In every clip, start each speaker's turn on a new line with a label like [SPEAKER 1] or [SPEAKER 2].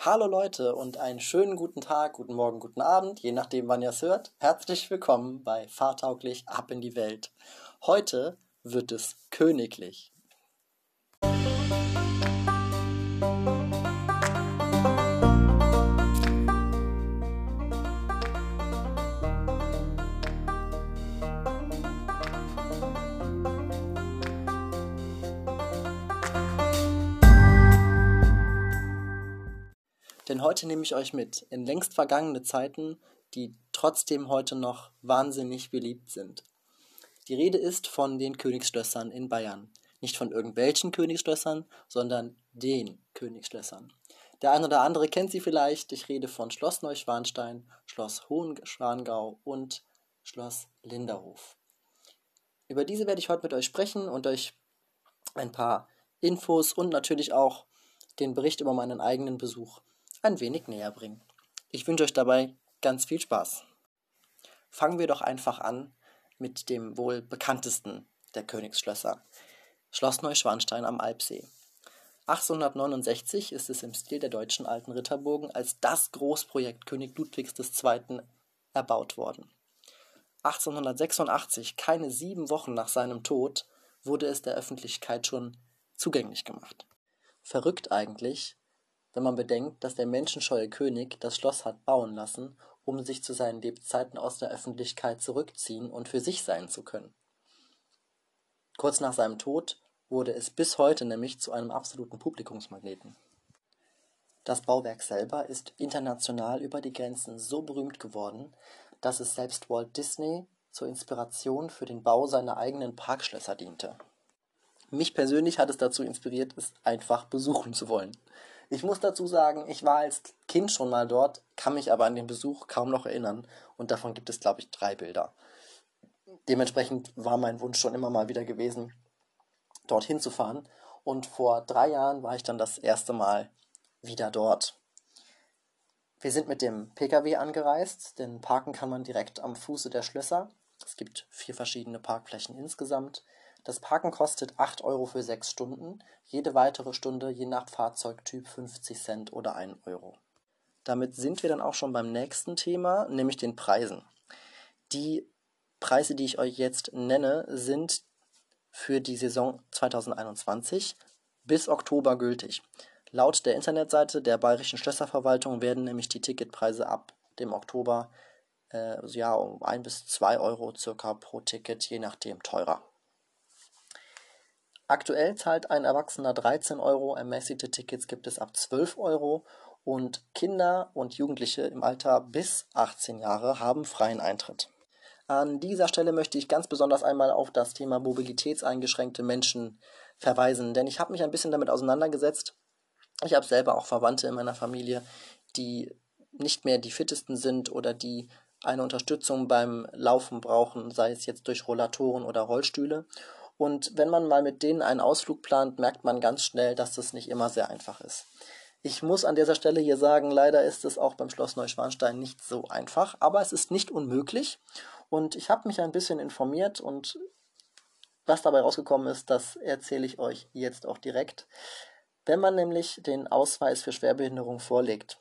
[SPEAKER 1] Hallo Leute und einen schönen guten Tag, guten Morgen, guten Abend, je nachdem wann ihr es hört. Herzlich willkommen bei Fahrtauglich ab in die Welt. Heute wird es königlich. Denn heute nehme ich euch mit in längst vergangene Zeiten, die trotzdem heute noch wahnsinnig beliebt sind. Die Rede ist von den Königsschlössern in Bayern. Nicht von irgendwelchen Königsschlössern, sondern den Königsschlössern. Der eine oder andere kennt sie vielleicht. Ich rede von Schloss Neuschwanstein, Schloss Hohenschwangau und Schloss Linderhof. Über diese werde ich heute mit euch sprechen und euch ein paar Infos und natürlich auch den Bericht über meinen eigenen Besuch ein wenig näher bringen. Ich wünsche euch dabei ganz viel Spaß. Fangen wir doch einfach an mit dem wohl bekanntesten der Königsschlösser, Schloss Neuschwanstein am Alpsee. 1869 ist es im Stil der deutschen alten Ritterburgen als das Großprojekt König Ludwigs II. erbaut worden. 1886, keine sieben Wochen nach seinem Tod, wurde es der Öffentlichkeit schon zugänglich gemacht. Verrückt eigentlich, wenn man bedenkt, dass der menschenscheue König das Schloss hat bauen lassen, um sich zu seinen Lebzeiten aus der Öffentlichkeit zurückziehen und für sich sein zu können. Kurz nach seinem Tod wurde es bis heute nämlich zu einem absoluten Publikumsmagneten. Das Bauwerk selber ist international über die Grenzen so berühmt geworden, dass es selbst Walt Disney zur Inspiration für den Bau seiner eigenen Parkschlösser diente. Mich persönlich hat es dazu inspiriert, es einfach besuchen zu wollen. Ich muss dazu sagen, ich war als Kind schon mal dort, kann mich aber an den Besuch kaum noch erinnern und davon gibt es, glaube ich, drei Bilder. Dementsprechend war mein Wunsch schon immer mal wieder gewesen, dorthin zu fahren und vor drei Jahren war ich dann das erste Mal wieder dort. Wir sind mit dem Pkw angereist, denn parken kann man direkt am Fuße der Schlösser. Es gibt vier verschiedene Parkflächen insgesamt. Das Parken kostet 8 Euro für 6 Stunden, jede weitere Stunde je nach Fahrzeugtyp 50 Cent oder 1 Euro. Damit sind wir dann auch schon beim nächsten Thema, nämlich den Preisen. Die Preise, die ich euch jetzt nenne, sind für die Saison 2021 bis Oktober gültig. Laut der Internetseite der Bayerischen Schlösserverwaltung werden nämlich die Ticketpreise ab dem Oktober äh, ja, um 1 bis 2 Euro circa pro Ticket, je nachdem teurer. Aktuell zahlt ein Erwachsener 13 Euro, ermäßigte Tickets gibt es ab 12 Euro und Kinder und Jugendliche im Alter bis 18 Jahre haben freien Eintritt. An dieser Stelle möchte ich ganz besonders einmal auf das Thema mobilitätseingeschränkte Menschen verweisen, denn ich habe mich ein bisschen damit auseinandergesetzt. Ich habe selber auch Verwandte in meiner Familie, die nicht mehr die fittesten sind oder die eine Unterstützung beim Laufen brauchen, sei es jetzt durch Rollatoren oder Rollstühle. Und wenn man mal mit denen einen Ausflug plant, merkt man ganz schnell, dass das nicht immer sehr einfach ist. Ich muss an dieser Stelle hier sagen, leider ist es auch beim Schloss Neuschwanstein nicht so einfach, aber es ist nicht unmöglich. Und ich habe mich ein bisschen informiert und was dabei rausgekommen ist, das erzähle ich euch jetzt auch direkt. Wenn man nämlich den Ausweis für Schwerbehinderung vorlegt,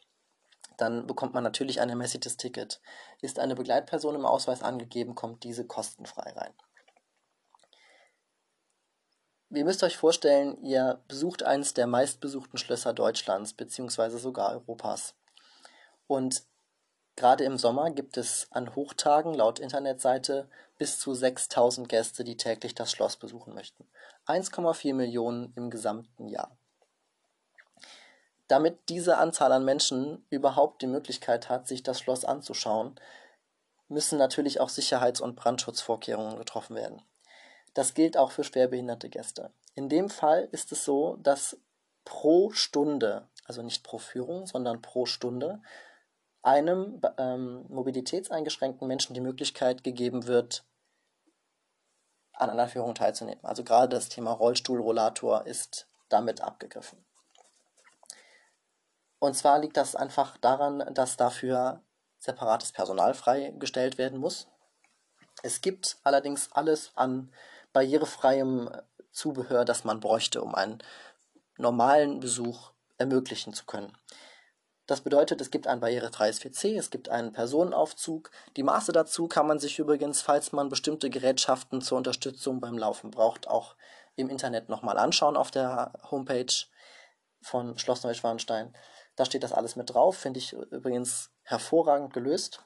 [SPEAKER 1] dann bekommt man natürlich ein ermäßigtes Ticket. Ist eine Begleitperson im Ausweis angegeben, kommt diese kostenfrei rein. Ihr müsst euch vorstellen, ihr besucht eines der meistbesuchten Schlösser Deutschlands beziehungsweise sogar Europas. Und gerade im Sommer gibt es an Hochtagen laut Internetseite bis zu 6000 Gäste, die täglich das Schloss besuchen möchten. 1,4 Millionen im gesamten Jahr. Damit diese Anzahl an Menschen überhaupt die Möglichkeit hat, sich das Schloss anzuschauen, müssen natürlich auch Sicherheits- und Brandschutzvorkehrungen getroffen werden. Das gilt auch für schwerbehinderte Gäste. In dem Fall ist es so, dass pro Stunde, also nicht pro Führung, sondern pro Stunde, einem ähm, mobilitätseingeschränkten Menschen die Möglichkeit gegeben wird, an einer Führung teilzunehmen. Also gerade das Thema Rollstuhl, Rollator ist damit abgegriffen. Und zwar liegt das einfach daran, dass dafür separates Personal freigestellt werden muss. Es gibt allerdings alles an barrierefreiem Zubehör, das man bräuchte, um einen normalen Besuch ermöglichen zu können. Das bedeutet, es gibt ein barrierefreies WC, es gibt einen Personenaufzug. Die Maße dazu kann man sich übrigens, falls man bestimmte Gerätschaften zur Unterstützung beim Laufen braucht, auch im Internet nochmal anschauen auf der Homepage von Schloss Neuschwanstein. Da steht das alles mit drauf, finde ich übrigens hervorragend gelöst.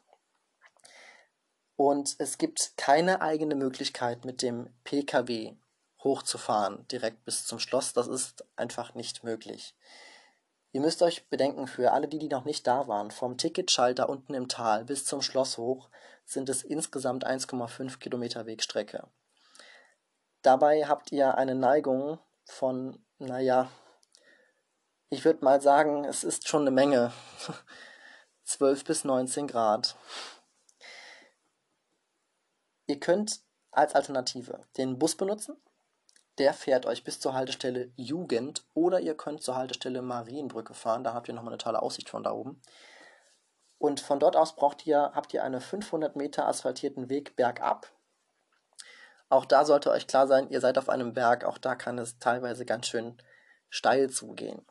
[SPEAKER 1] Und es gibt keine eigene Möglichkeit, mit dem PKW hochzufahren, direkt bis zum Schloss. Das ist einfach nicht möglich. Ihr müsst euch bedenken, für alle die, die noch nicht da waren, vom Ticketschalter unten im Tal bis zum Schloss hoch sind es insgesamt 1,5 Kilometer Wegstrecke. Dabei habt ihr eine Neigung von, naja, ich würde mal sagen, es ist schon eine Menge. 12 bis 19 Grad. Ihr könnt als Alternative den Bus benutzen der fährt euch bis zur Haltestelle Jugend oder ihr könnt zur Haltestelle Marienbrücke fahren. Da habt ihr nochmal eine tolle Aussicht von da oben. Und von dort aus braucht ihr, habt ihr einen 500 Meter asphaltierten Weg bergab. Auch da sollte euch klar sein, ihr seid auf einem Berg. Auch da kann es teilweise ganz schön steil zugehen.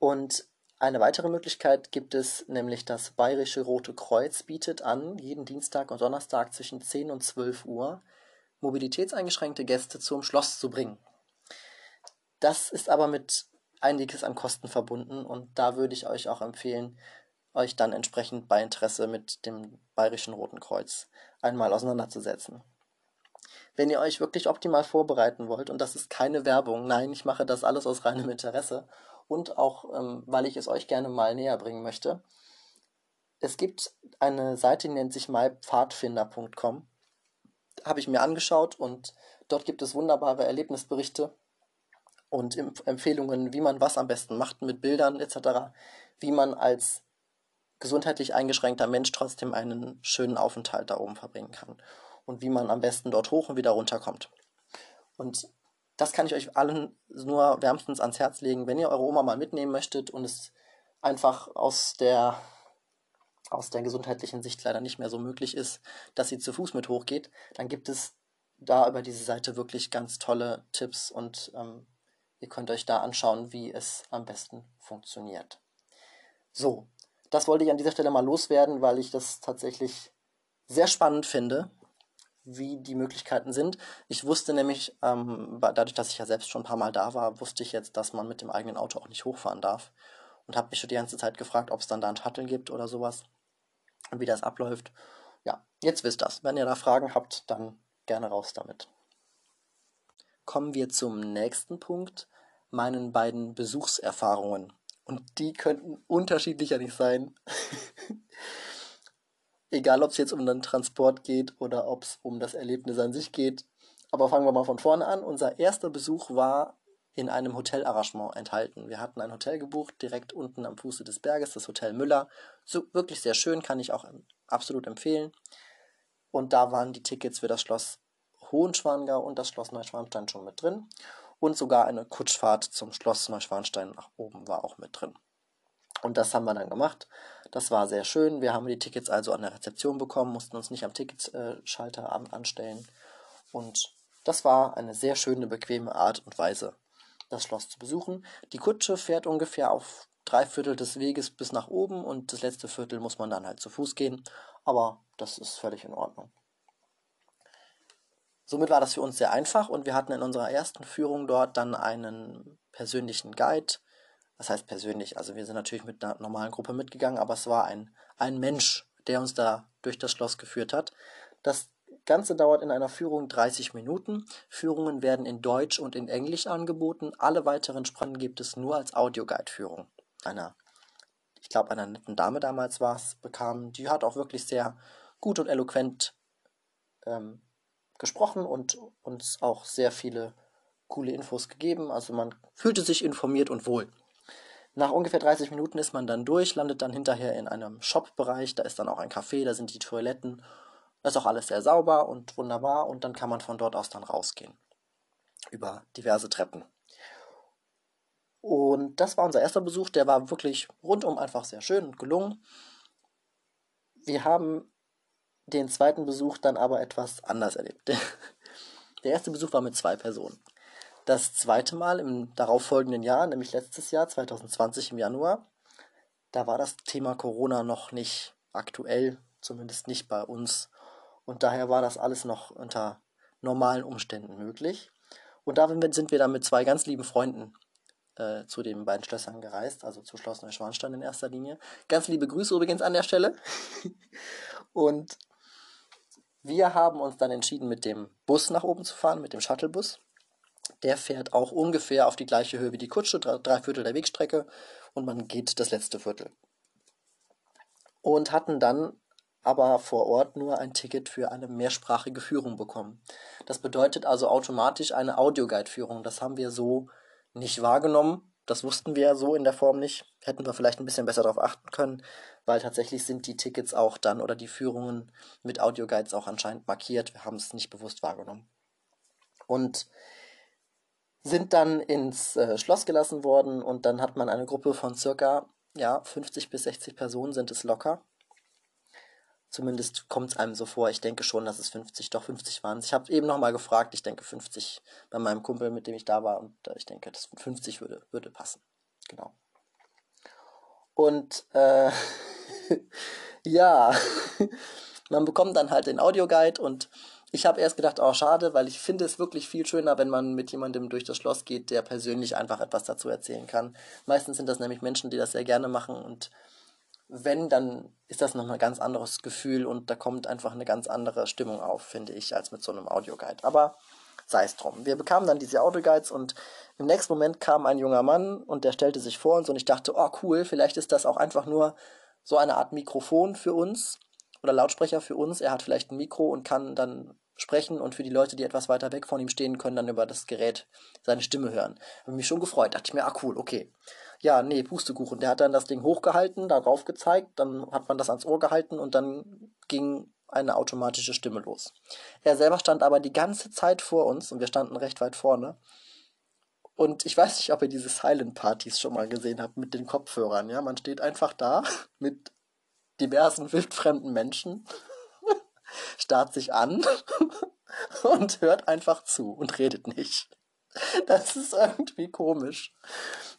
[SPEAKER 1] Und eine weitere Möglichkeit gibt es, nämlich das Bayerische Rote Kreuz bietet an, jeden Dienstag und Donnerstag zwischen 10 und 12 Uhr mobilitätseingeschränkte Gäste zum Schloss zu bringen. Das ist aber mit einiges an Kosten verbunden und da würde ich euch auch empfehlen, euch dann entsprechend bei Interesse mit dem Bayerischen Roten Kreuz einmal auseinanderzusetzen. Wenn ihr euch wirklich optimal vorbereiten wollt, und das ist keine Werbung, nein, ich mache das alles aus reinem Interesse und auch, ähm, weil ich es euch gerne mal näher bringen möchte. Es gibt eine Seite, die nennt sich mypfadfinder.com habe ich mir angeschaut und dort gibt es wunderbare Erlebnisberichte und Empfehlungen, wie man was am besten macht mit Bildern etc., wie man als gesundheitlich eingeschränkter Mensch trotzdem einen schönen Aufenthalt da oben verbringen kann und wie man am besten dort hoch und wieder runterkommt. Und das kann ich euch allen nur wärmstens ans Herz legen, wenn ihr eure Oma mal mitnehmen möchtet und es einfach aus der aus der gesundheitlichen Sicht leider nicht mehr so möglich ist, dass sie zu Fuß mit hochgeht, dann gibt es da über diese Seite wirklich ganz tolle Tipps und ähm, ihr könnt euch da anschauen, wie es am besten funktioniert. So, das wollte ich an dieser Stelle mal loswerden, weil ich das tatsächlich sehr spannend finde, wie die Möglichkeiten sind. Ich wusste nämlich, ähm, dadurch, dass ich ja selbst schon ein paar Mal da war, wusste ich jetzt, dass man mit dem eigenen Auto auch nicht hochfahren darf und habe mich schon die ganze Zeit gefragt, ob es dann da ein Shuttle gibt oder sowas und wie das abläuft. Ja, jetzt wisst das. Wenn ihr da Fragen habt, dann gerne raus damit. Kommen wir zum nächsten Punkt, meinen beiden Besuchserfahrungen. Und die könnten unterschiedlicher nicht sein. Egal, ob es jetzt um den Transport geht oder ob es um das Erlebnis an sich geht. Aber fangen wir mal von vorne an. Unser erster Besuch war in einem Hotelarrangement enthalten. Wir hatten ein Hotel gebucht, direkt unten am Fuße des Berges, das Hotel Müller. So wirklich sehr schön, kann ich auch absolut empfehlen. Und da waren die Tickets für das Schloss Hohenschwangau und das Schloss Neuschwanstein schon mit drin. Und sogar eine Kutschfahrt zum Schloss Neuschwanstein nach oben war auch mit drin. Und das haben wir dann gemacht. Das war sehr schön. Wir haben die Tickets also an der Rezeption bekommen, mussten uns nicht am Ticketschalter anstellen. Und das war eine sehr schöne, bequeme Art und Weise, das Schloss zu besuchen. Die Kutsche fährt ungefähr auf drei Viertel des Weges bis nach oben und das letzte Viertel muss man dann halt zu Fuß gehen. Aber das ist völlig in Ordnung. Somit war das für uns sehr einfach und wir hatten in unserer ersten Führung dort dann einen persönlichen Guide. Das heißt persönlich, also wir sind natürlich mit einer normalen Gruppe mitgegangen, aber es war ein, ein Mensch, der uns da durch das Schloss geführt hat. Das Ganze dauert in einer Führung 30 Minuten. Führungen werden in Deutsch und in Englisch angeboten. Alle weiteren Sprachen gibt es nur als Audioguide-Führung. Einer, ich glaube, einer netten Dame damals war es, bekam. Die hat auch wirklich sehr gut und eloquent ähm, gesprochen und uns auch sehr viele coole Infos gegeben. Also man fühlte sich informiert und wohl. Nach ungefähr 30 Minuten ist man dann durch, landet dann hinterher in einem Shop-Bereich. Da ist dann auch ein Café, da sind die Toiletten das ist auch alles sehr sauber und wunderbar und dann kann man von dort aus dann rausgehen. Über diverse Treppen. Und das war unser erster Besuch, der war wirklich rundum einfach sehr schön und gelungen. Wir haben den zweiten Besuch dann aber etwas anders erlebt. Der erste Besuch war mit zwei Personen. Das zweite Mal im darauffolgenden Jahr, nämlich letztes Jahr, 2020 im Januar, da war das Thema Corona noch nicht aktuell, zumindest nicht bei uns. Und daher war das alles noch unter normalen Umständen möglich. Und damit sind wir dann mit zwei ganz lieben Freunden äh, zu den beiden Schlössern gereist, also zu Schloss Neuschwanstein in erster Linie. Ganz liebe Grüße übrigens an der Stelle. Und wir haben uns dann entschieden, mit dem Bus nach oben zu fahren, mit dem Shuttlebus. Der fährt auch ungefähr auf die gleiche Höhe wie die Kutsche, drei, Viertel der Wegstrecke und man geht das letzte Viertel. Und hatten dann aber vor Ort nur ein Ticket für eine mehrsprachige Führung bekommen. Das bedeutet also automatisch eine Audioguide-Führung. Das haben wir so nicht wahrgenommen. Das wussten wir so in der Form nicht. Hätten wir vielleicht ein bisschen besser darauf achten können, weil tatsächlich sind die Tickets auch dann oder die Führungen mit Audioguides auch anscheinend markiert. Wir haben es nicht bewusst wahrgenommen. Und sind dann ins äh, Schloss gelassen worden und dann hat man eine Gruppe von circa ja, 50 bis 60 Personen sind es locker. Zumindest kommt es einem so vor. Ich denke schon, dass es 50, doch 50 waren. Ich habe eben nochmal gefragt. Ich denke 50 bei meinem Kumpel, mit dem ich da war. Und äh, ich denke, das 50 würde, würde passen. Genau. Und äh, ja, man bekommt dann halt den Audioguide und ich habe erst gedacht, oh schade, weil ich finde es wirklich viel schöner, wenn man mit jemandem durch das Schloss geht, der persönlich einfach etwas dazu erzählen kann. Meistens sind das nämlich Menschen, die das sehr gerne machen und wenn, dann ist das nochmal ein ganz anderes Gefühl und da kommt einfach eine ganz andere Stimmung auf, finde ich, als mit so einem Audioguide. Aber sei es drum. Wir bekamen dann diese Audioguides und im nächsten Moment kam ein junger Mann und der stellte sich vor uns und ich dachte, oh cool, vielleicht ist das auch einfach nur so eine Art Mikrofon für uns oder Lautsprecher für uns. Er hat vielleicht ein Mikro und kann dann sprechen und für die Leute, die etwas weiter weg von ihm stehen, können dann über das Gerät seine Stimme hören. Habe mich schon gefreut, dachte ich mir, ah cool, okay. Ja, nee, Pustekuchen. Der hat dann das Ding hochgehalten, darauf gezeigt, dann hat man das ans Ohr gehalten und dann ging eine automatische Stimme los. Er selber stand aber die ganze Zeit vor uns und wir standen recht weit vorne. Und ich weiß nicht, ob ihr diese Silent Partys schon mal gesehen habt mit den Kopfhörern. Ja, man steht einfach da mit diversen wildfremden Menschen starrt sich an und hört einfach zu und redet nicht. Das ist irgendwie komisch.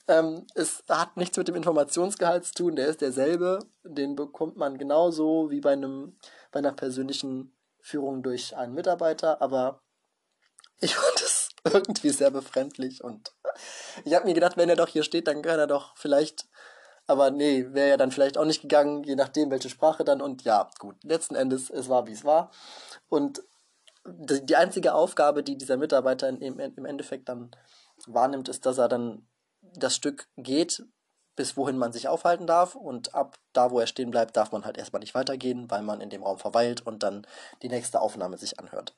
[SPEAKER 1] Ähm, es hat nichts mit dem Informationsgehalt zu tun, der ist derselbe. Den bekommt man genauso wie bei, einem, bei einer persönlichen Führung durch einen Mitarbeiter, aber ich fand es irgendwie sehr befremdlich und ich habe mir gedacht, wenn er doch hier steht, dann kann er doch vielleicht aber nee, wäre ja dann vielleicht auch nicht gegangen, je nachdem, welche Sprache dann. Und ja, gut, letzten Endes, es war, wie es war. Und die einzige Aufgabe, die dieser Mitarbeiter im, Endeffekt dann wahrnimmt, ist, dass er dann das Stück geht, bis wohin man sich aufhalten darf. Und ab da, wo er stehen bleibt, darf man halt erstmal nicht weitergehen, weil man in dem Raum verweilt und dann die nächste Aufnahme sich anhört.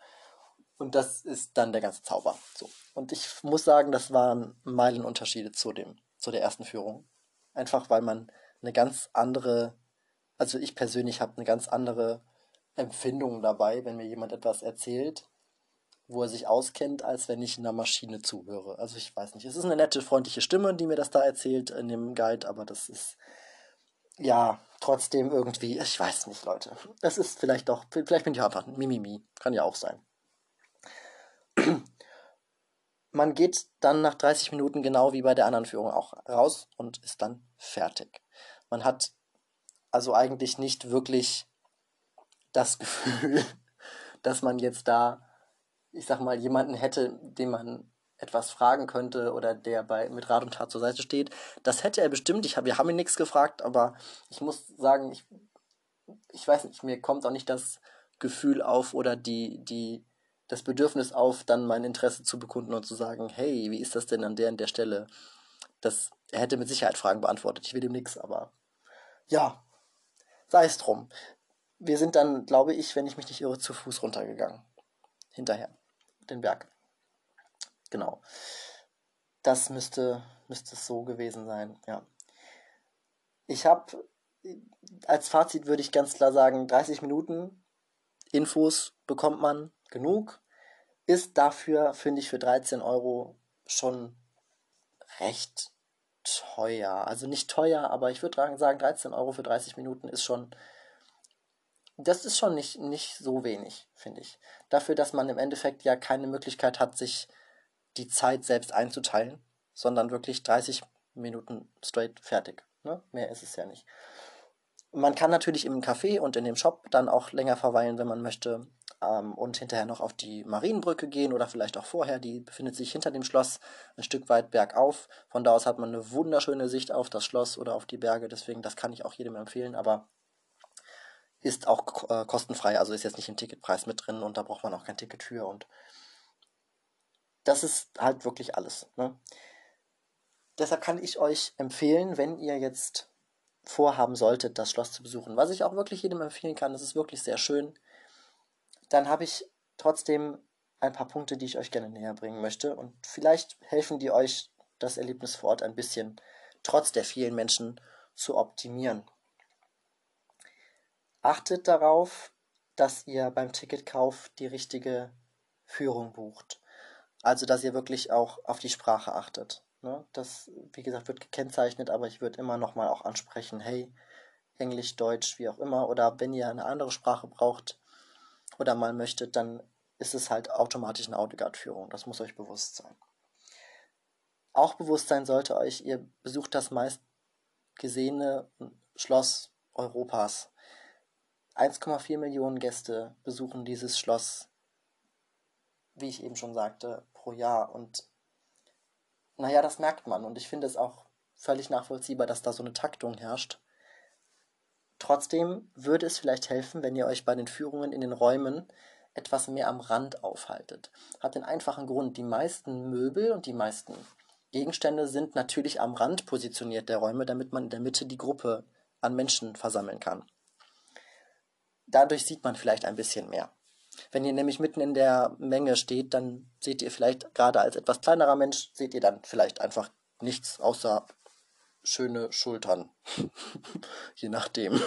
[SPEAKER 1] Und das ist dann der ganze Zauber. So. Und ich muss sagen, das waren Meilenunterschiede zu dem, zu der ersten Führung. Einfach weil man eine ganz andere, also ich persönlich habe eine ganz andere Empfindung dabei, wenn mir jemand etwas erzählt, wo er sich auskennt, als wenn ich einer Maschine zuhöre. Also ich weiß nicht. Es ist eine nette, freundliche Stimme, die mir das da erzählt in dem Guide, aber das ist ja trotzdem irgendwie, ich weiß nicht, Leute. Das ist vielleicht doch, vielleicht bin ich einfach ein Mimimi. Kann ja auch sein. Man geht dann nach 30 Minuten genau wie bei der anderen Führung auch raus und ist dann fertig. Man hat also eigentlich nicht wirklich das Gefühl, dass man jetzt da, ich sag mal, jemanden hätte, den man etwas fragen könnte oder der bei mit Rat und Tat zur Seite steht. Das hätte er bestimmt. Ich hab, wir haben ihn nichts gefragt, aber ich muss sagen, ich, ich weiß nicht, mir kommt auch nicht das Gefühl auf oder die, die das Bedürfnis auf, dann mein Interesse zu bekunden und zu sagen, hey, wie ist das denn an der und der Stelle? Das, er hätte mit Sicherheit Fragen beantwortet. Ich will ihm nichts, aber ja, sei es drum. Wir sind dann, glaube ich, wenn ich mich nicht irre, zu Fuß runtergegangen. Hinterher. Den Berg. Genau. Das müsste, müsste es so gewesen sein, ja. Ich habe, als Fazit würde ich ganz klar sagen, 30 Minuten Infos bekommt man genug. Ist dafür, finde ich, für 13 Euro schon recht teuer. Also nicht teuer, aber ich würde sagen, 13 Euro für 30 Minuten ist schon. Das ist schon nicht, nicht so wenig, finde ich. Dafür, dass man im Endeffekt ja keine Möglichkeit hat, sich die Zeit selbst einzuteilen, sondern wirklich 30 Minuten straight fertig. Ne? Mehr ist es ja nicht. Man kann natürlich im Café und in dem Shop dann auch länger verweilen, wenn man möchte ähm, und hinterher noch auf die Marienbrücke gehen oder vielleicht auch vorher. Die befindet sich hinter dem Schloss ein Stück weit bergauf. Von da aus hat man eine wunderschöne Sicht auf das Schloss oder auf die Berge. Deswegen, das kann ich auch jedem empfehlen, aber ist auch äh, kostenfrei, also ist jetzt nicht im Ticketpreis mit drin und da braucht man auch kein Ticket für und das ist halt wirklich alles. Ne? Deshalb kann ich euch empfehlen, wenn ihr jetzt vorhaben solltet, das Schloss zu besuchen, was ich auch wirklich jedem empfehlen kann, das ist wirklich sehr schön dann habe ich trotzdem ein paar Punkte, die ich euch gerne näher bringen möchte. Und vielleicht helfen die euch, das Erlebnis vor Ort ein bisschen trotz der vielen Menschen zu optimieren. Achtet darauf, dass ihr beim Ticketkauf die richtige Führung bucht. Also, dass ihr wirklich auch auf die Sprache achtet. Ne? Das, wie gesagt, wird gekennzeichnet, aber ich würde immer nochmal auch ansprechen, hey, Englisch, Deutsch, wie auch immer. Oder wenn ihr eine andere Sprache braucht, oder mal möchtet, dann ist es halt automatisch eine Autoguard-Führung. Das muss euch bewusst sein. Auch bewusst sein sollte euch, ihr besucht das meist gesehene Schloss Europas. 1,4 Millionen Gäste besuchen dieses Schloss, wie ich eben schon sagte, pro Jahr. Und naja, das merkt man. Und ich finde es auch völlig nachvollziehbar, dass da so eine Taktung herrscht. Trotzdem würde es vielleicht helfen, wenn ihr euch bei den Führungen in den Räumen etwas mehr am Rand aufhaltet. Hat den einfachen Grund, die meisten Möbel und die meisten Gegenstände sind natürlich am Rand positioniert der Räume, damit man in der Mitte die Gruppe an Menschen versammeln kann. Dadurch sieht man vielleicht ein bisschen mehr. Wenn ihr nämlich mitten in der Menge steht, dann seht ihr vielleicht gerade als etwas kleinerer Mensch, seht ihr dann vielleicht einfach nichts außer schöne Schultern. Je nachdem.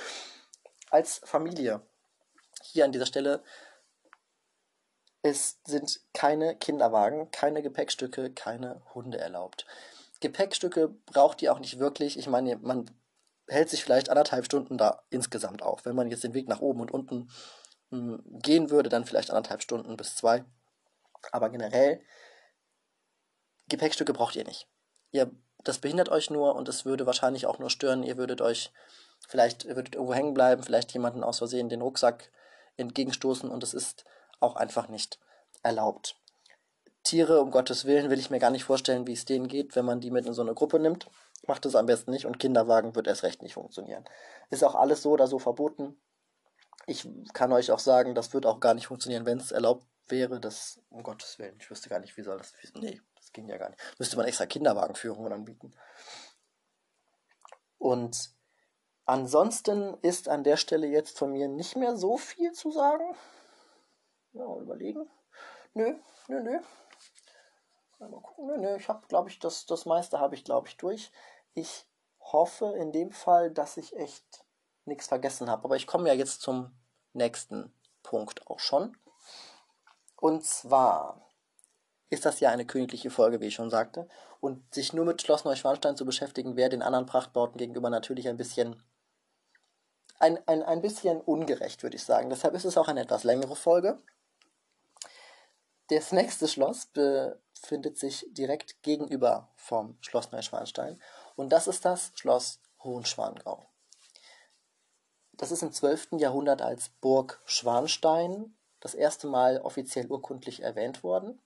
[SPEAKER 1] Als Familie. Hier an dieser Stelle. Es sind keine Kinderwagen, keine Gepäckstücke, keine Hunde erlaubt. Gepäckstücke braucht ihr auch nicht wirklich. Ich meine, man hält sich vielleicht anderthalb Stunden da insgesamt auf. Wenn man jetzt den Weg nach oben und unten gehen würde, dann vielleicht anderthalb Stunden bis zwei. Aber generell, Gepäckstücke braucht ihr nicht. Ihr das behindert euch nur und es würde wahrscheinlich auch nur stören. Ihr würdet euch vielleicht würdet irgendwo hängen bleiben, vielleicht jemanden aus Versehen den Rucksack entgegenstoßen und es ist auch einfach nicht erlaubt. Tiere, um Gottes Willen, will ich mir gar nicht vorstellen, wie es denen geht, wenn man die mit in so eine Gruppe nimmt. Macht es am besten nicht und Kinderwagen wird erst recht nicht funktionieren. Ist auch alles so oder so verboten. Ich kann euch auch sagen, das wird auch gar nicht funktionieren, wenn es erlaubt wäre. Das, um Gottes Willen, ich wüsste gar nicht, wie soll das. Nee, ging ja gar nicht. Müsste man extra Kinderwagenführungen anbieten. Und ansonsten ist an der Stelle jetzt von mir nicht mehr so viel zu sagen. Ja, überlegen. Nö, nö, nö. Mal gucken. Nö, nö, ich habe, glaube ich, das, das meiste habe ich, glaube ich, durch. Ich hoffe in dem Fall, dass ich echt nichts vergessen habe. Aber ich komme ja jetzt zum nächsten Punkt auch schon. Und zwar ist das ja eine königliche Folge, wie ich schon sagte. Und sich nur mit Schloss Neuschwanstein zu beschäftigen, wäre den anderen Prachtbauten gegenüber natürlich ein bisschen ein, ein, ein bisschen ungerecht, würde ich sagen. Deshalb ist es auch eine etwas längere Folge. Das nächste Schloss befindet sich direkt gegenüber vom Schloss Neuschwanstein. Und das ist das Schloss Hohenschwangau. Das ist im 12. Jahrhundert als Burg Schwanstein das erste Mal offiziell urkundlich erwähnt worden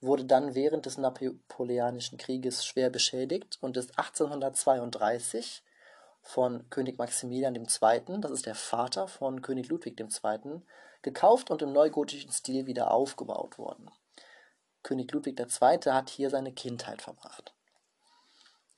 [SPEAKER 1] wurde dann während des Napoleonischen Krieges schwer beschädigt und ist 1832 von König Maximilian II., das ist der Vater von König Ludwig II., gekauft und im neugotischen Stil wieder aufgebaut worden. König Ludwig II. hat hier seine Kindheit verbracht.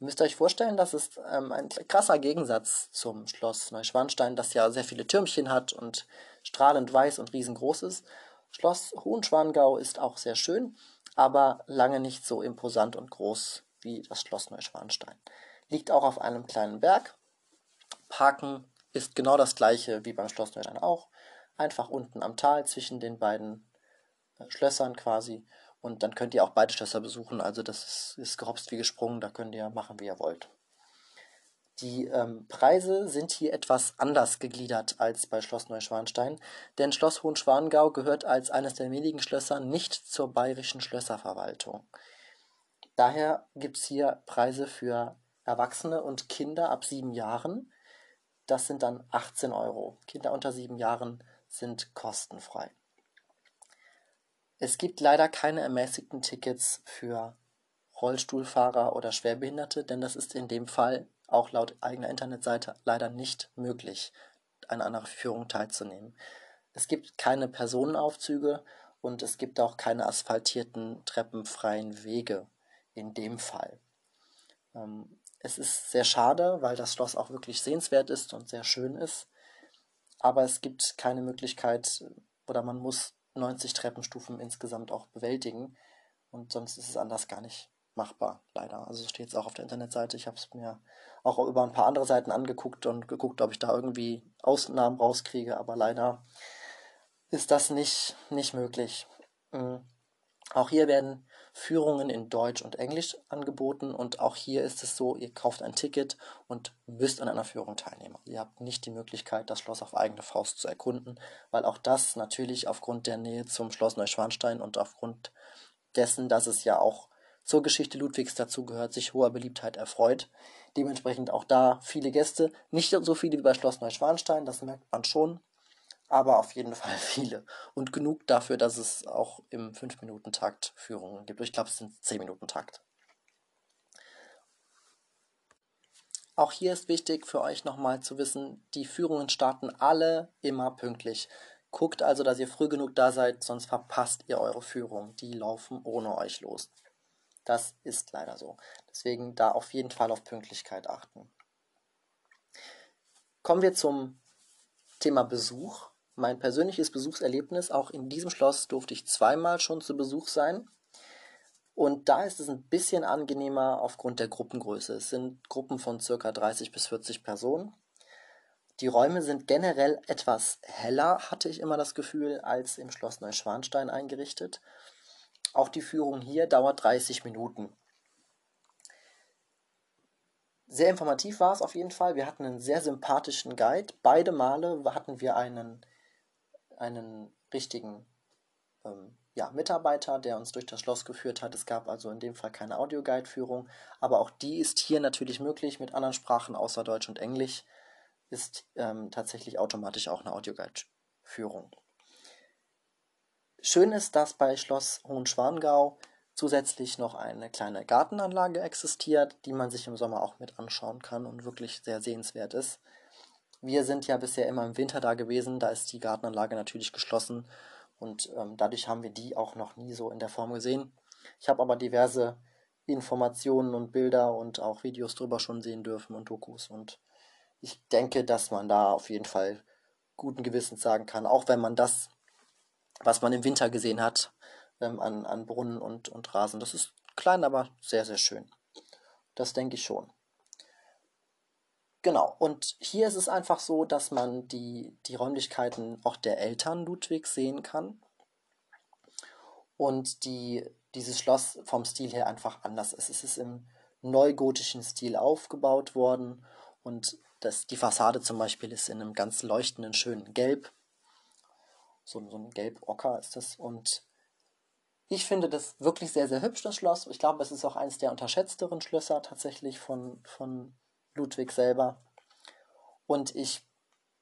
[SPEAKER 1] Ihr müsst euch vorstellen, das ist ähm, ein krasser Gegensatz zum Schloss Neuschwanstein, das ja sehr viele Türmchen hat und strahlend weiß und riesengroß ist. Schloss Hohenschwangau ist auch sehr schön, aber lange nicht so imposant und groß wie das Schloss Neuschwanstein. Liegt auch auf einem kleinen Berg. Parken ist genau das gleiche wie beim Schloss Neuschwanstein auch. Einfach unten am Tal zwischen den beiden äh, Schlössern quasi. Und dann könnt ihr auch beide Schlösser besuchen. Also das ist, ist gehopst wie gesprungen, da könnt ihr machen, wie ihr wollt. Die ähm, Preise sind hier etwas anders gegliedert als bei Schloss Neuschwanstein, denn Schloss Hohenschwangau gehört als eines der wenigen Schlösser nicht zur bayerischen Schlösserverwaltung. Daher gibt es hier Preise für Erwachsene und Kinder ab sieben Jahren. Das sind dann 18 Euro. Kinder unter sieben Jahren sind kostenfrei. Es gibt leider keine ermäßigten Tickets für Rollstuhlfahrer oder Schwerbehinderte, denn das ist in dem Fall auch laut eigener Internetseite leider nicht möglich, an einer Führung teilzunehmen. Es gibt keine Personenaufzüge und es gibt auch keine asphaltierten treppenfreien Wege in dem Fall. Ähm, es ist sehr schade, weil das Schloss auch wirklich sehenswert ist und sehr schön ist, aber es gibt keine Möglichkeit oder man muss 90 Treppenstufen insgesamt auch bewältigen und sonst ist es anders gar nicht machbar, leider. Also steht es auch auf der Internetseite. Ich habe es mir auch über ein paar andere Seiten angeguckt und geguckt, ob ich da irgendwie Ausnahmen rauskriege, aber leider ist das nicht, nicht möglich. Mhm. Auch hier werden Führungen in Deutsch und Englisch angeboten und auch hier ist es so, ihr kauft ein Ticket und müsst an einer Führung teilnehmen. Ihr habt nicht die Möglichkeit, das Schloss auf eigene Faust zu erkunden, weil auch das natürlich aufgrund der Nähe zum Schloss Neuschwanstein und aufgrund dessen, dass es ja auch zur Geschichte Ludwigs dazugehört, sich hoher Beliebtheit erfreut. Dementsprechend auch da viele Gäste, nicht so viele wie bei Schloss Neuschwanstein, das merkt man schon, aber auf jeden Fall viele. Und genug dafür, dass es auch im 5-Minuten-Takt Führungen gibt. Ich glaube, es sind 10-Minuten-Takt. Auch hier ist wichtig für euch nochmal zu wissen, die Führungen starten alle immer pünktlich. Guckt also, dass ihr früh genug da seid, sonst verpasst ihr eure Führung. Die laufen ohne euch los. Das ist leider so. Deswegen da auf jeden Fall auf Pünktlichkeit achten. Kommen wir zum Thema Besuch. Mein persönliches Besuchserlebnis, auch in diesem Schloss durfte ich zweimal schon zu Besuch sein. Und da ist es ein bisschen angenehmer aufgrund der Gruppengröße. Es sind Gruppen von ca. 30 bis 40 Personen. Die Räume sind generell etwas heller, hatte ich immer das Gefühl, als im Schloss Neuschwanstein eingerichtet. Auch die Führung hier dauert 30 Minuten. Sehr informativ war es auf jeden Fall. Wir hatten einen sehr sympathischen Guide. Beide Male hatten wir einen, einen richtigen ähm, ja, Mitarbeiter, der uns durch das Schloss geführt hat. Es gab also in dem Fall keine Audioguide-Führung, aber auch die ist hier natürlich möglich mit anderen Sprachen außer Deutsch und Englisch. Ist ähm, tatsächlich automatisch auch eine Audioguide-Führung. Schön ist, dass bei Schloss Hohenschwangau zusätzlich noch eine kleine Gartenanlage existiert, die man sich im Sommer auch mit anschauen kann und wirklich sehr sehenswert ist. Wir sind ja bisher immer im Winter da gewesen, da ist die Gartenanlage natürlich geschlossen und ähm, dadurch haben wir die auch noch nie so in der Form gesehen. Ich habe aber diverse Informationen und Bilder und auch Videos drüber schon sehen dürfen und Dokus und ich denke, dass man da auf jeden Fall guten Gewissens sagen kann, auch wenn man das was man im Winter gesehen hat ähm, an, an Brunnen und, und Rasen. Das ist klein, aber sehr, sehr schön. Das denke ich schon. Genau, und hier ist es einfach so, dass man die, die Räumlichkeiten auch der Eltern Ludwigs sehen kann. Und die, dieses Schloss vom Stil her einfach anders ist. Es ist im neugotischen Stil aufgebaut worden und das, die Fassade zum Beispiel ist in einem ganz leuchtenden, schönen Gelb so, so ein Gelb-Ocker ist das. Und ich finde das wirklich sehr, sehr hübsch, das Schloss. Ich glaube, es ist auch eines der unterschätzteren Schlösser tatsächlich von, von Ludwig selber. Und ich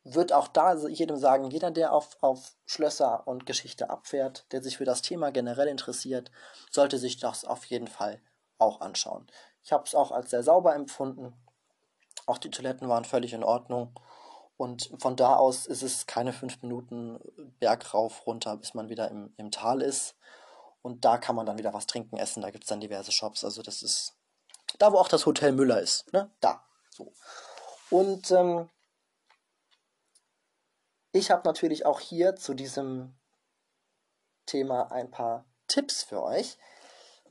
[SPEAKER 1] würde auch da jedem sagen, jeder, der auf, auf Schlösser und Geschichte abfährt, der sich für das Thema generell interessiert, sollte sich das auf jeden Fall auch anschauen. Ich habe es auch als sehr sauber empfunden. Auch die Toiletten waren völlig in Ordnung. Und von da aus ist es keine fünf Minuten Berg rauf, runter, bis man wieder im, im Tal ist. Und da kann man dann wieder was trinken, essen. Da gibt es dann diverse Shops. Also das ist da, wo auch das Hotel Müller ist. Ne? Da. So. Und ähm, ich habe natürlich auch hier zu diesem Thema ein paar Tipps für euch.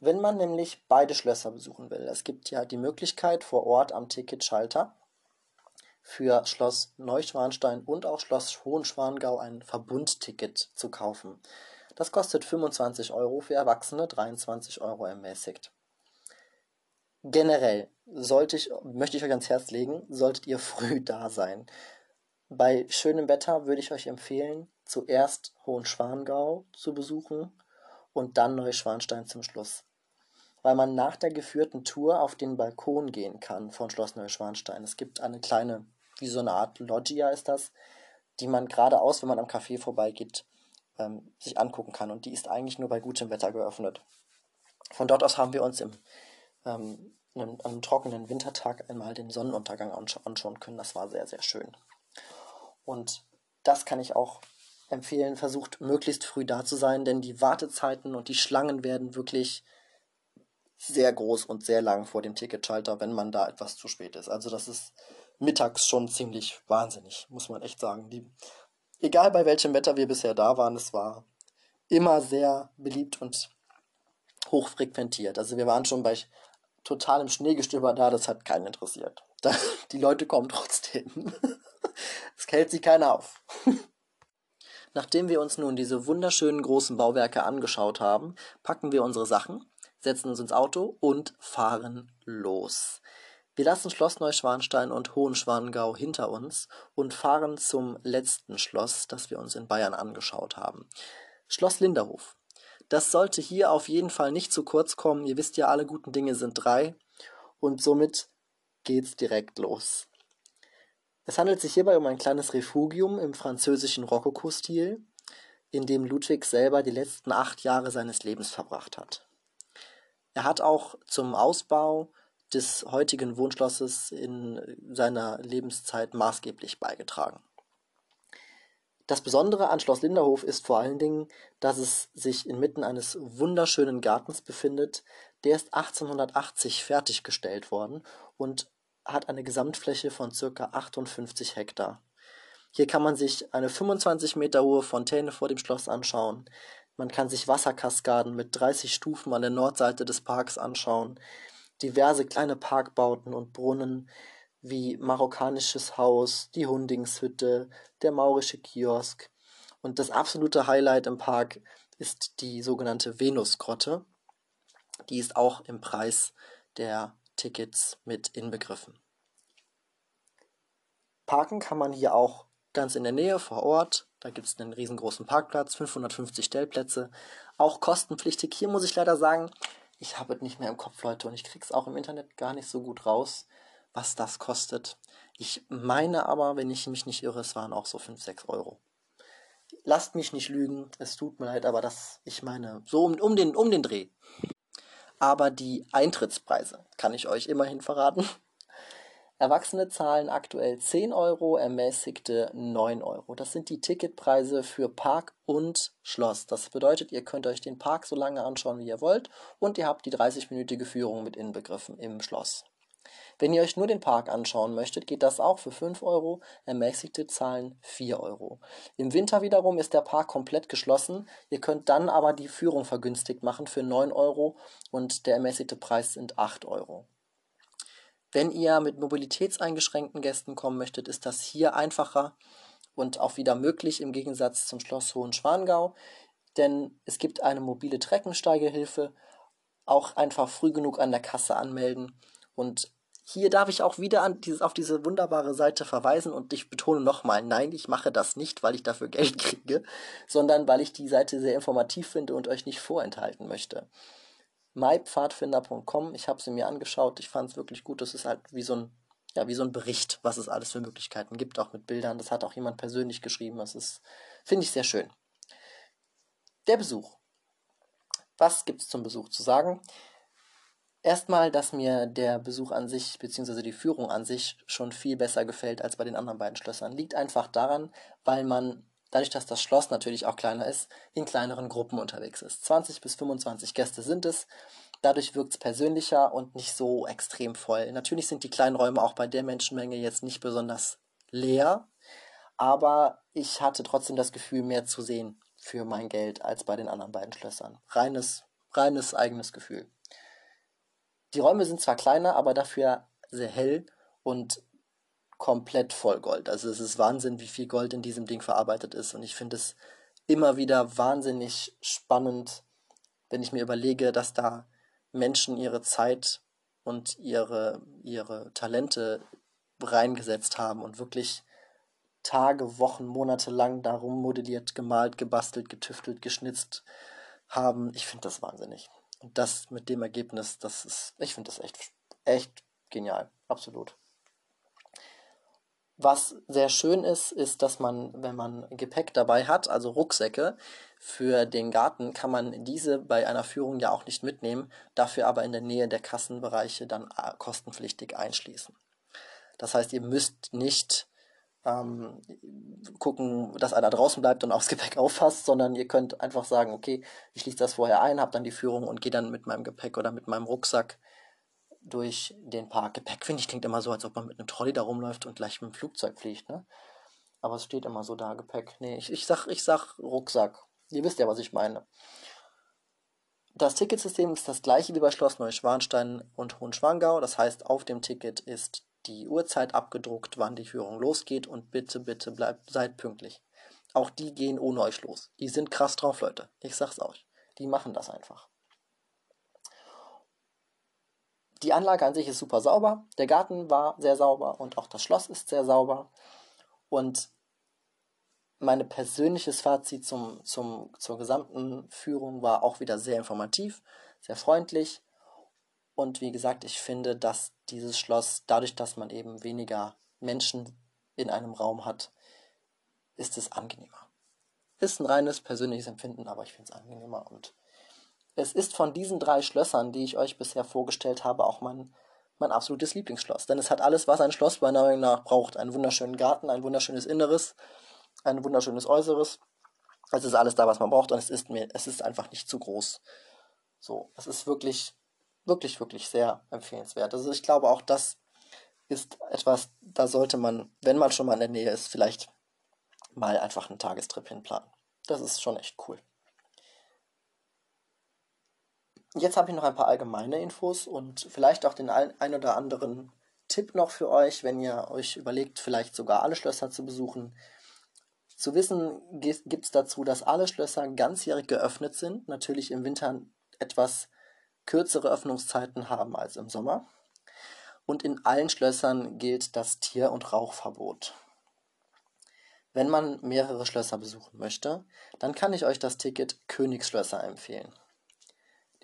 [SPEAKER 1] Wenn man nämlich beide Schlösser besuchen will, es gibt ja die Möglichkeit vor Ort am Ticketschalter für Schloss Neuschwanstein und auch Schloss Hohenschwangau ein Verbundticket zu kaufen. Das kostet 25 Euro für Erwachsene, 23 Euro ermäßigt. Generell sollte ich, möchte ich euch ans Herz legen, solltet ihr früh da sein. Bei schönem Wetter würde ich euch empfehlen, zuerst Hohenschwangau zu besuchen und dann Neuschwanstein zum Schluss. Weil man nach der geführten Tour auf den Balkon gehen kann von Schloss Neuschwanstein. Es gibt eine kleine, wie so eine Art Loggia ist das, die man geradeaus, wenn man am Café vorbeigeht, ähm, sich angucken kann. Und die ist eigentlich nur bei gutem Wetter geöffnet. Von dort aus haben wir uns im, ähm, einem, einem trockenen Wintertag einmal den Sonnenuntergang anschauen können. Das war sehr, sehr schön. Und das kann ich auch empfehlen, versucht möglichst früh da zu sein, denn die Wartezeiten und die Schlangen werden wirklich sehr groß und sehr lang vor dem Ticketschalter, wenn man da etwas zu spät ist. Also das ist mittags schon ziemlich wahnsinnig, muss man echt sagen. Die, egal bei welchem Wetter wir bisher da waren, es war immer sehr beliebt und hochfrequentiert. Also wir waren schon bei totalem Schneegestöber da, das hat keinen interessiert. Da, die Leute kommen trotzdem. Es hält sich keiner auf. Nachdem wir uns nun diese wunderschönen großen Bauwerke angeschaut haben, packen wir unsere Sachen, setzen uns ins Auto und fahren los. Wir lassen Schloss Neuschwanstein und Hohenschwangau hinter uns und fahren zum letzten Schloss, das wir uns in Bayern angeschaut haben. Schloss Linderhof. Das sollte hier auf jeden Fall nicht zu kurz kommen. Ihr wisst ja, alle guten Dinge sind drei. Und somit geht's direkt los. Es handelt sich hierbei um ein kleines Refugium im französischen Rokoko-Stil, in dem Ludwig selber die letzten acht Jahre seines Lebens verbracht hat. Er hat auch zum Ausbau des heutigen Wohnschlosses in seiner Lebenszeit maßgeblich beigetragen. Das Besondere an Schloss Linderhof ist vor allen Dingen, dass es sich inmitten eines wunderschönen Gartens befindet. Der ist 1880 fertiggestellt worden und hat eine Gesamtfläche von ca. 58 Hektar. Hier kann man sich eine 25 Meter hohe Fontäne vor dem Schloss anschauen. Man kann sich Wasserkaskaden mit 30 Stufen an der Nordseite des Parks anschauen. Diverse kleine Parkbauten und Brunnen wie Marokkanisches Haus, die Hundingshütte, der Maurische Kiosk. Und das absolute Highlight im Park ist die sogenannte Venusgrotte. Die ist auch im Preis der Tickets mit inbegriffen. Parken kann man hier auch ganz in der Nähe vor Ort. Da gibt es einen riesengroßen Parkplatz, 550 Stellplätze, auch kostenpflichtig. Hier muss ich leider sagen, ich habe es nicht mehr im Kopf, Leute, und ich kriege es auch im Internet gar nicht so gut raus, was das kostet. Ich meine aber, wenn ich mich nicht irre, es waren auch so 5, 6 Euro. Lasst mich nicht lügen, es tut mir leid, aber das, ich meine, so um, um, den, um den Dreh. Aber die Eintrittspreise kann ich euch immerhin verraten. Erwachsene zahlen aktuell 10 Euro, ermäßigte 9 Euro. Das sind die Ticketpreise für Park und Schloss. Das bedeutet, ihr könnt euch den Park so lange anschauen, wie ihr wollt und ihr habt die 30-minütige Führung mit inbegriffen im Schloss. Wenn ihr euch nur den Park anschauen möchtet, geht das auch für 5 Euro, ermäßigte zahlen 4 Euro. Im Winter wiederum ist der Park komplett geschlossen, ihr könnt dann aber die Führung vergünstigt machen für 9 Euro und der ermäßigte Preis sind 8 Euro. Wenn ihr mit mobilitätseingeschränkten Gästen kommen möchtet, ist das hier einfacher und auch wieder möglich im Gegensatz zum Schloss Hohenschwangau, denn es gibt eine mobile Treckensteigehilfe, auch einfach früh genug an der Kasse anmelden und hier darf ich auch wieder an dieses, auf diese wunderbare Seite verweisen und ich betone nochmal, nein, ich mache das nicht, weil ich dafür Geld kriege, sondern weil ich die Seite sehr informativ finde und euch nicht vorenthalten möchte. mypfadfinder.com, ich habe sie mir angeschaut, ich fand es wirklich gut, das ist halt wie so ein ja, wie so ein Bericht, was es alles für Möglichkeiten gibt, auch mit Bildern. Das hat auch jemand persönlich geschrieben. Das ist, finde ich, sehr schön. Der Besuch. Was gibt es zum Besuch zu sagen? Erstmal, dass mir der Besuch an sich bzw. die Führung an sich schon viel besser gefällt als bei den anderen beiden Schlössern. Liegt einfach daran, weil man, dadurch, dass das Schloss natürlich auch kleiner ist, in kleineren Gruppen unterwegs ist. 20 bis 25 Gäste sind es. Dadurch wirkt es persönlicher und nicht so extrem voll. Natürlich sind die kleinen Räume auch bei der Menschenmenge jetzt nicht besonders leer, aber ich hatte trotzdem das Gefühl, mehr zu sehen für mein Geld als bei den anderen beiden Schlössern. Reines, reines eigenes Gefühl. Die Räume sind zwar kleiner, aber dafür sehr hell und komplett voll Gold. Also es ist Wahnsinn, wie viel Gold in diesem Ding verarbeitet ist. Und ich finde es immer wieder wahnsinnig spannend, wenn ich mir überlege, dass da Menschen ihre Zeit und ihre, ihre Talente reingesetzt haben und wirklich Tage, Wochen, Monate lang darum modelliert, gemalt, gebastelt, getüftelt, geschnitzt haben. Ich finde das wahnsinnig. Und das mit dem Ergebnis, das ist, ich finde das echt, echt genial. Absolut. Was sehr schön ist, ist, dass man, wenn man Gepäck dabei hat, also Rucksäcke für den Garten, kann man diese bei einer Führung ja auch nicht mitnehmen, dafür aber in der Nähe der Kassenbereiche dann äh, kostenpflichtig einschließen. Das heißt, ihr müsst nicht ähm, gucken, dass einer draußen bleibt und aufs Gepäck auffasst, sondern ihr könnt einfach sagen, okay, ich schließe das vorher ein, habe dann die Führung und gehe dann mit meinem Gepäck oder mit meinem Rucksack durch den Park. Gepäck, finde ich, klingt immer so, als ob man mit einem Trolley da rumläuft und gleich mit dem Flugzeug fliegt, ne? Aber es steht immer so da, Gepäck. Nee, ich, ich, sag, ich sag Rucksack. Ihr wisst ja, was ich meine. Das Ticketsystem ist das gleiche wie bei Schloss Neuschwanstein und Hohenschwangau. Das heißt, auf dem Ticket ist die Uhrzeit abgedruckt, wann die Führung losgeht und bitte, bitte bleibt, seid pünktlich. Auch die gehen ohne euch los. Die sind krass drauf, Leute. Ich sag's euch. Die machen das einfach. Die Anlage an sich ist super sauber, der Garten war sehr sauber und auch das Schloss ist sehr sauber. Und mein persönliches Fazit zum, zum, zur gesamten Führung war auch wieder sehr informativ, sehr freundlich. Und wie gesagt, ich finde, dass dieses Schloss, dadurch, dass man eben weniger Menschen in einem Raum hat, ist es angenehmer. Ist ein reines persönliches Empfinden, aber ich finde es angenehmer und es ist von diesen drei Schlössern, die ich euch bisher vorgestellt habe, auch mein, mein absolutes Lieblingsschloss. Denn es hat alles, was ein Schloss meiner Meinung nach braucht. Einen wunderschönen Garten, ein wunderschönes Inneres, ein wunderschönes Äußeres. Es ist alles da, was man braucht und es ist mir, es ist einfach nicht zu groß. So, es ist wirklich, wirklich, wirklich sehr empfehlenswert. Also ich glaube auch, das ist etwas, da sollte man, wenn man schon mal in der Nähe ist, vielleicht mal einfach einen Tagestrip hinplanen. Das ist schon echt cool. Jetzt habe ich noch ein paar allgemeine Infos und vielleicht auch den ein oder anderen Tipp noch für euch, wenn ihr euch überlegt, vielleicht sogar alle Schlösser zu besuchen. Zu wissen gibt es dazu, dass alle Schlösser ganzjährig geöffnet sind, natürlich im Winter etwas kürzere Öffnungszeiten haben als im Sommer. Und in allen Schlössern gilt das Tier- und Rauchverbot. Wenn man mehrere Schlösser besuchen möchte, dann kann ich euch das Ticket Königsschlösser empfehlen.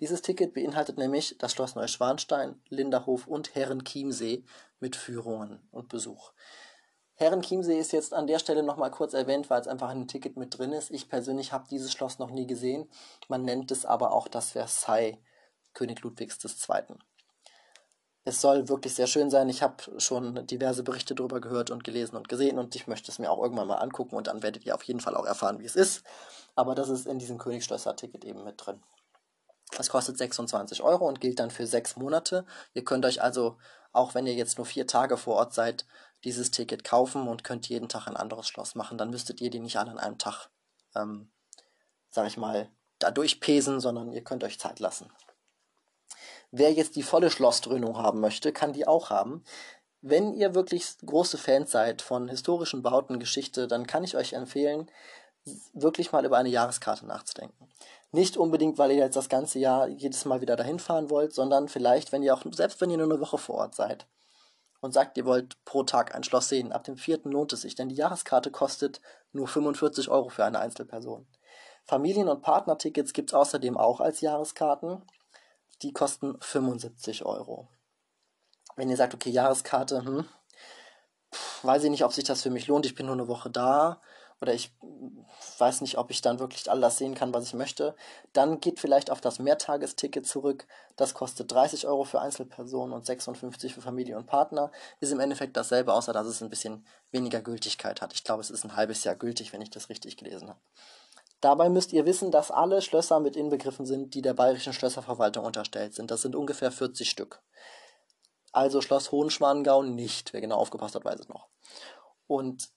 [SPEAKER 1] Dieses Ticket beinhaltet nämlich das Schloss Neuschwanstein, Linderhof und Herrenchiemsee mit Führungen und Besuch. Herrenchiemsee ist jetzt an der Stelle nochmal kurz erwähnt, weil es einfach ein Ticket mit drin ist. Ich persönlich habe dieses Schloss noch nie gesehen. Man nennt es aber auch das Versailles König Ludwigs II. Es soll wirklich sehr schön sein. Ich habe schon diverse Berichte darüber gehört und gelesen und gesehen und ich möchte es mir auch irgendwann mal angucken und dann werdet ihr auf jeden Fall auch erfahren, wie es ist. Aber das ist in diesem Königsschlösser-Ticket eben mit drin. Das kostet 26 Euro und gilt dann für sechs Monate. Ihr könnt euch also, auch wenn ihr jetzt nur vier Tage vor Ort seid, dieses Ticket kaufen und könnt jeden Tag ein anderes Schloss machen. Dann müsstet ihr die nicht alle an einem Tag, ähm, sag ich mal, da durchpesen, sondern ihr könnt euch Zeit lassen. Wer jetzt die volle Schlossdröhnung haben möchte, kann die auch haben. Wenn ihr wirklich große Fans seid von historischen Bauten, Geschichte, dann kann ich euch empfehlen, wirklich mal über eine Jahreskarte nachzudenken. Nicht unbedingt, weil ihr jetzt das ganze Jahr jedes Mal wieder dahin fahren wollt, sondern vielleicht, wenn ihr auch, selbst wenn ihr nur eine Woche vor Ort seid und sagt, ihr wollt pro Tag ein Schloss sehen, ab dem vierten lohnt es sich, denn die Jahreskarte kostet nur 45 Euro für eine Einzelperson. Familien- und Partnertickets gibt es außerdem auch als Jahreskarten. Die kosten 75 Euro. Wenn ihr sagt, okay, Jahreskarte, hm, weiß ich nicht, ob sich das für mich lohnt, ich bin nur eine Woche da oder ich weiß nicht, ob ich dann wirklich all das sehen kann, was ich möchte, dann geht vielleicht auf das Mehrtagesticket zurück. Das kostet 30 Euro für Einzelpersonen und 56 für Familie und Partner. Ist im Endeffekt dasselbe, außer dass es ein bisschen weniger Gültigkeit hat. Ich glaube, es ist ein halbes Jahr gültig, wenn ich das richtig gelesen habe. Dabei müsst ihr wissen, dass alle Schlösser mit inbegriffen sind, die der Bayerischen Schlösserverwaltung unterstellt sind. Das sind ungefähr 40 Stück. Also Schloss Hohenschwangau nicht. Wer genau aufgepasst hat, weiß es noch. Und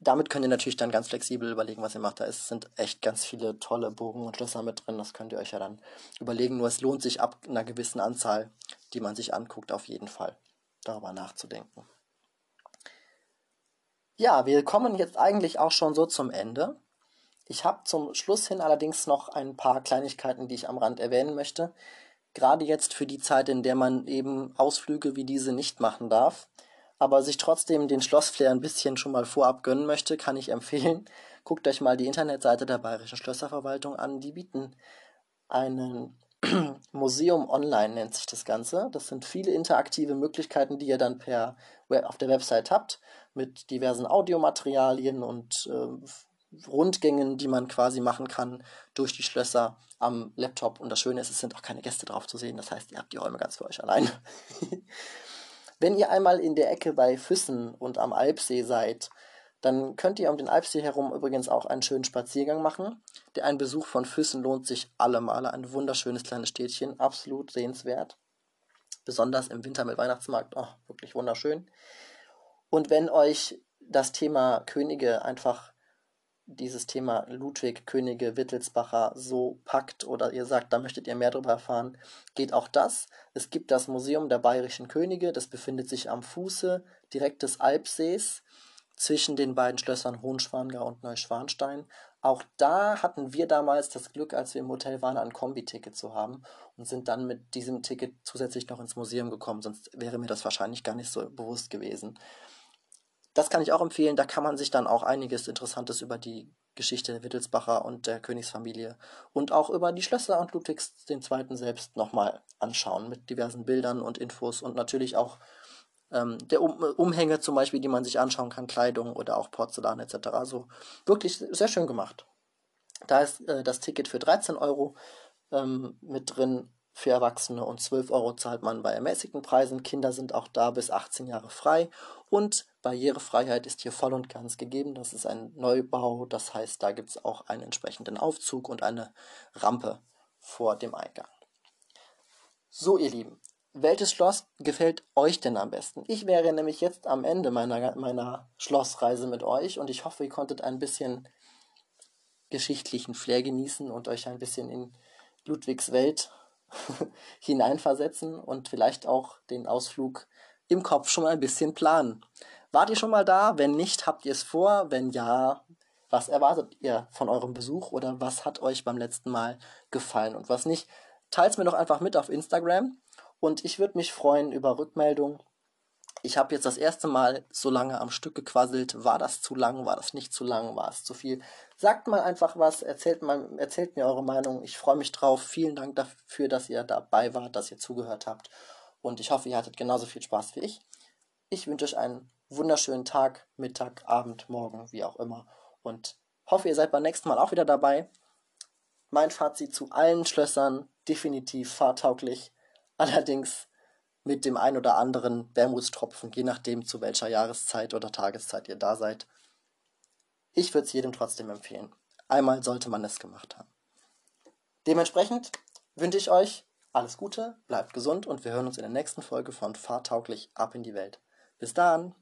[SPEAKER 1] damit könnt ihr natürlich dann ganz flexibel überlegen, was ihr macht. Da ist, sind echt ganz viele tolle Bogen und Schlösser mit drin. Das könnt ihr euch ja dann überlegen. Nur es lohnt sich ab einer gewissen Anzahl, die man sich anguckt, auf jeden Fall darüber nachzudenken. Ja, wir kommen jetzt eigentlich auch schon so zum Ende. Ich habe zum Schluss hin allerdings noch ein paar Kleinigkeiten, die ich am Rand erwähnen möchte. Gerade jetzt für die Zeit, in der man eben Ausflüge wie diese nicht machen darf, aber sich trotzdem den Schlossflair ein bisschen schon mal vorab gönnen möchte, kann ich empfehlen, guckt euch mal die Internetseite der Bayerischen Schlösserverwaltung an. Die bieten ein Museum Online nennt sich das Ganze. Das sind viele interaktive Möglichkeiten, die ihr dann per auf der Website habt, mit diversen Audiomaterialien und äh, Rundgängen, die man quasi machen kann durch die Schlösser am Laptop. Und das Schöne ist, es sind auch keine Gäste drauf zu sehen. Das heißt, ihr habt die Räume ganz für euch allein. Wenn ihr einmal in der Ecke bei Füssen und am Alpsee seid, dann könnt ihr um den Alpsee herum übrigens auch einen schönen Spaziergang machen. Der ein Besuch von Füssen lohnt sich allemal. Ein wunderschönes kleines Städtchen, absolut sehenswert. Besonders im Winter mit Weihnachtsmarkt, oh, wirklich wunderschön. Und wenn euch das Thema Könige einfach dieses Thema Ludwig, Könige, Wittelsbacher so packt oder ihr sagt, da möchtet ihr mehr darüber erfahren, geht auch das. Es gibt das Museum der bayerischen Könige, das befindet sich am Fuße direkt des Alpsees zwischen den beiden Schlössern Hohenschwangau und Neuschwanstein. Auch da hatten wir damals das Glück, als wir im Hotel waren, ein Kombi-Ticket zu haben und sind dann mit diesem Ticket zusätzlich noch ins Museum gekommen, sonst wäre mir das wahrscheinlich gar nicht so bewusst gewesen. Das kann ich auch empfehlen, da kann man sich dann auch einiges Interessantes über die Geschichte der Wittelsbacher und der Königsfamilie und auch über die Schlösser und Ludwigs II. selbst nochmal anschauen mit diversen Bildern und Infos und natürlich auch ähm, der um Umhänge zum Beispiel, die man sich anschauen kann, Kleidung oder auch Porzellan etc. Also wirklich sehr schön gemacht. Da ist äh, das Ticket für 13 Euro ähm, mit drin für Erwachsene und 12 Euro zahlt man bei ermäßigten Preisen. Kinder sind auch da bis 18 Jahre frei und Barrierefreiheit ist hier voll und ganz gegeben. Das ist ein Neubau, das heißt, da gibt es auch einen entsprechenden Aufzug und eine Rampe vor dem Eingang. So, ihr Lieben, welches Schloss gefällt euch denn am besten? Ich wäre nämlich jetzt am Ende meiner, meiner Schlossreise mit euch und ich hoffe, ihr konntet ein bisschen geschichtlichen Flair genießen und euch ein bisschen in Ludwigs Welt hineinversetzen und vielleicht auch den Ausflug im Kopf schon mal ein bisschen planen. Wart ihr schon mal da? Wenn nicht, habt ihr es vor? Wenn ja, was erwartet ihr von eurem Besuch oder was hat euch beim letzten Mal gefallen und was nicht? Teilt es mir doch einfach mit auf Instagram und ich würde mich freuen über Rückmeldungen. Ich habe jetzt das erste Mal so lange am Stück gequasselt. War das zu lang? War das nicht zu lang? War es zu viel? Sagt mal einfach was, erzählt, mal, erzählt mir eure Meinung. Ich freue mich drauf. Vielen Dank dafür, dass ihr dabei wart, dass ihr zugehört habt. Und ich hoffe, ihr hattet genauso viel Spaß wie ich. Ich wünsche euch einen wunderschönen Tag, Mittag, Abend, Morgen, wie auch immer. Und hoffe, ihr seid beim nächsten Mal auch wieder dabei. Mein Fazit zu allen Schlössern definitiv fahrtauglich allerdings mit dem ein oder anderen Wermutstropfen, je nachdem zu welcher Jahreszeit oder Tageszeit ihr da seid. Ich würde es jedem trotzdem empfehlen. Einmal sollte man es gemacht haben. Dementsprechend wünsche ich euch alles Gute, bleibt gesund und wir hören uns in der nächsten Folge von Fahrtauglich ab in die Welt. Bis dann!